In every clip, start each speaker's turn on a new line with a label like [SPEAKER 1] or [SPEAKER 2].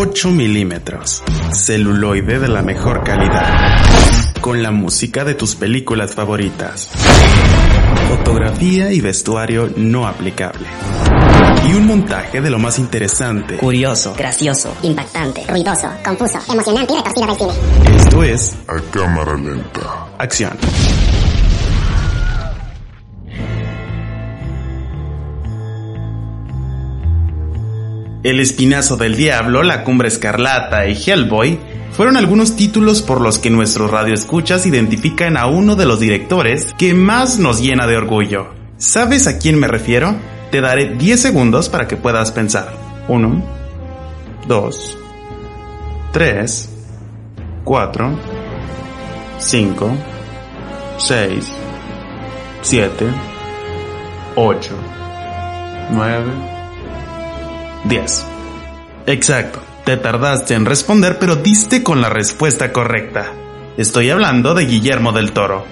[SPEAKER 1] 8 milímetros, celuloide de la mejor calidad, con la música de tus películas favoritas, fotografía y vestuario no aplicable. Y un montaje de lo más interesante,
[SPEAKER 2] curioso, gracioso,
[SPEAKER 3] impactante, ruidoso, confuso, emocionante y retorcido del cine.
[SPEAKER 1] Esto es
[SPEAKER 4] A cámara lenta.
[SPEAKER 1] Acción. El Espinazo del Diablo, La Cumbre Escarlata y Hellboy fueron algunos títulos por los que nuestros radioescuchas identifican a uno de los directores que más nos llena de orgullo. ¿Sabes a quién me refiero? Te daré 10 segundos para que puedas pensar. 1, 2, 3, 4, 5, 6, 7, 8, 9, 10. Exacto. Te tardaste en responder, pero diste con la respuesta correcta. Estoy hablando de Guillermo del Toro.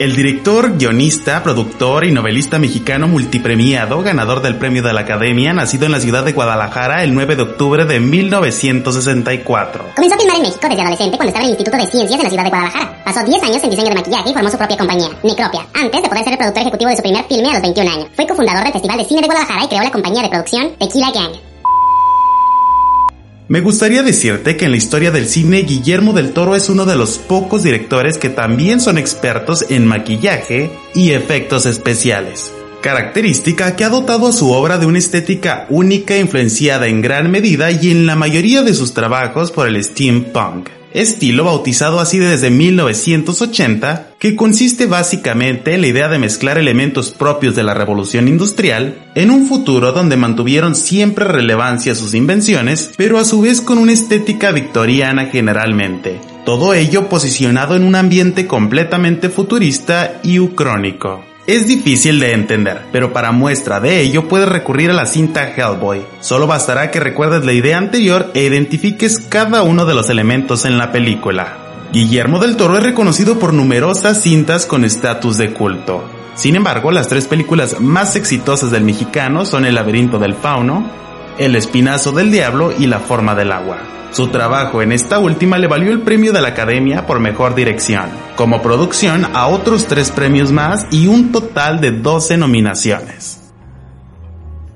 [SPEAKER 1] El director, guionista, productor y novelista mexicano multipremiado, ganador del premio de la Academia, nacido en la ciudad de Guadalajara el 9 de octubre de 1964.
[SPEAKER 3] Comenzó a filmar en México desde adolescente cuando estaba en el Instituto de Ciencias en la ciudad de Guadalajara. Pasó 10 años en diseño de maquillaje y formó su propia compañía, Necropia, antes de poder ser el productor ejecutivo de su primer filme a los 21 años. Fue cofundador del Festival de Cine de Guadalajara y creó la compañía de producción Tequila Gang.
[SPEAKER 1] Me gustaría decirte que en la historia del cine Guillermo del Toro es uno de los pocos directores que también son expertos en maquillaje y efectos especiales, característica que ha dotado a su obra de una estética única influenciada en gran medida y en la mayoría de sus trabajos por el steampunk estilo bautizado así desde 1980, que consiste básicamente en la idea de mezclar elementos propios de la revolución industrial en un futuro donde mantuvieron siempre relevancia sus invenciones, pero a su vez con una estética victoriana generalmente. Todo ello posicionado en un ambiente completamente futurista y ucrónico. Es difícil de entender, pero para muestra de ello puedes recurrir a la cinta Hellboy. Solo bastará que recuerdes la idea anterior e identifiques cada uno de los elementos en la película. Guillermo del Toro es reconocido por numerosas cintas con estatus de culto. Sin embargo, las tres películas más exitosas del mexicano son El laberinto del fauno, El espinazo del diablo y La forma del agua. Su trabajo en esta última le valió el premio de la Academia por Mejor Dirección, como producción a otros tres premios más y un total de 12 nominaciones.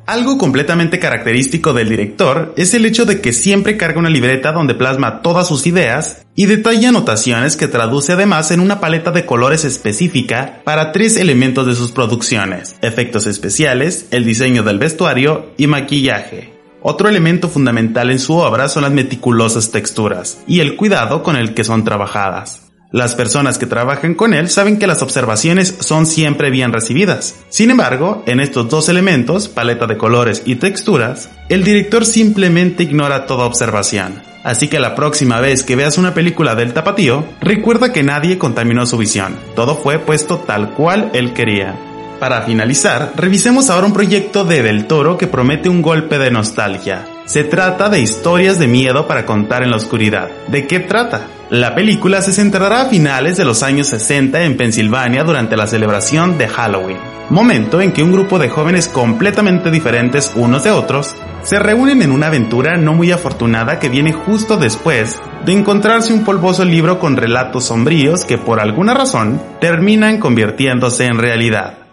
[SPEAKER 1] Algo completamente característico del director es el hecho de que siempre carga una libreta donde plasma todas sus ideas y detalla anotaciones que traduce además en una paleta de colores específica para tres elementos de sus producciones, efectos especiales, el diseño del vestuario y maquillaje. Otro elemento fundamental en su obra son las meticulosas texturas y el cuidado con el que son trabajadas. Las personas que trabajan con él saben que las observaciones son siempre bien recibidas. Sin embargo, en estos dos elementos, paleta de colores y texturas, el director simplemente ignora toda observación. Así que la próxima vez que veas una película del tapatío, recuerda que nadie contaminó su visión. Todo fue puesto tal cual él quería. Para finalizar, revisemos ahora un proyecto de Del Toro que promete un golpe de nostalgia. Se trata de historias de miedo para contar en la oscuridad. ¿De qué trata? La película se centrará a finales de los años 60 en Pensilvania durante la celebración de Halloween, momento en que un grupo de jóvenes completamente diferentes unos de otros se reúnen en una aventura no muy afortunada que viene justo después de encontrarse un polvoso libro con relatos sombríos que por alguna razón terminan convirtiéndose en realidad.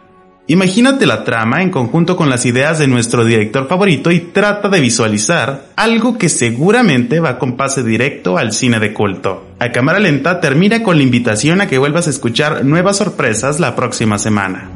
[SPEAKER 1] Imagínate la trama en conjunto con las ideas de nuestro director favorito y trata de visualizar algo que seguramente va con pase directo al cine de culto. A cámara lenta termina con la invitación a que vuelvas a escuchar nuevas sorpresas la próxima semana.